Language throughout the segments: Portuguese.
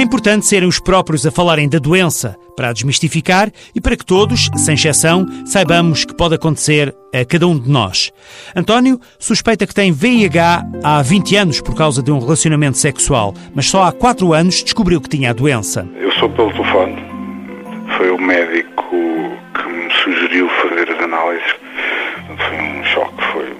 É importante serem os próprios a falarem da doença para a desmistificar e para que todos, sem exceção, saibamos que pode acontecer a cada um de nós. António suspeita que tem VIH há 20 anos por causa de um relacionamento sexual, mas só há 4 anos descobriu que tinha a doença. Eu sou pelo telefone. Foi o médico que me sugeriu fazer as análises. Foi um choque, foi.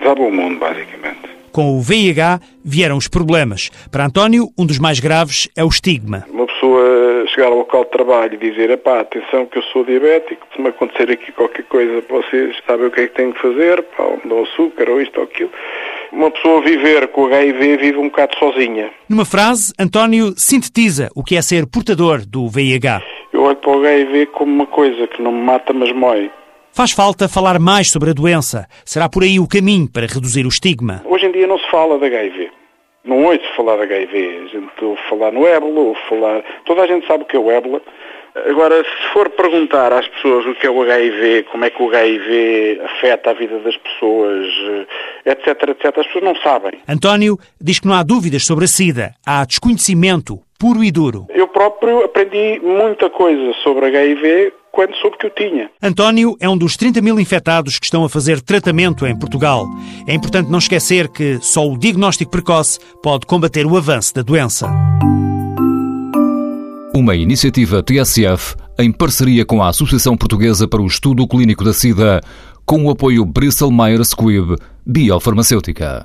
Desabou o mundo, basicamente. Com o VIH vieram os problemas. Para António, um dos mais graves é o estigma. Uma pessoa chegar ao local de trabalho e dizer, epá, atenção que eu sou diabético, se me acontecer aqui qualquer coisa, vocês sabem o que é que têm que fazer, pá, me dão açúcar ou isto ou aquilo. Uma pessoa viver com HIV vive um bocado sozinha. Numa frase, António sintetiza o que é ser portador do VIH. Eu olho para o HIV como uma coisa que não me mata, mas mói. Faz falta falar mais sobre a doença. Será por aí o caminho para reduzir o estigma. Hoje em dia não se fala de HIV. Não ouço falar de HIV. A gente ouve falar no ébola, ouve falar... Toda a gente sabe o que é o ébola. Agora, se for perguntar às pessoas o que é o HIV, como é que o HIV afeta a vida das pessoas, etc, etc, as pessoas não sabem. António diz que não há dúvidas sobre a SIDA. Há desconhecimento puro e duro. Eu próprio aprendi muita coisa sobre HIV quando soube que o tinha. António é um dos 30 mil infectados que estão a fazer tratamento em Portugal. É importante não esquecer que só o diagnóstico precoce pode combater o avanço da doença. Uma iniciativa TSF em parceria com a Associação Portuguesa para o Estudo Clínico da SIDA, com o apoio Bristol Myers Squibb Biofarmacêutica.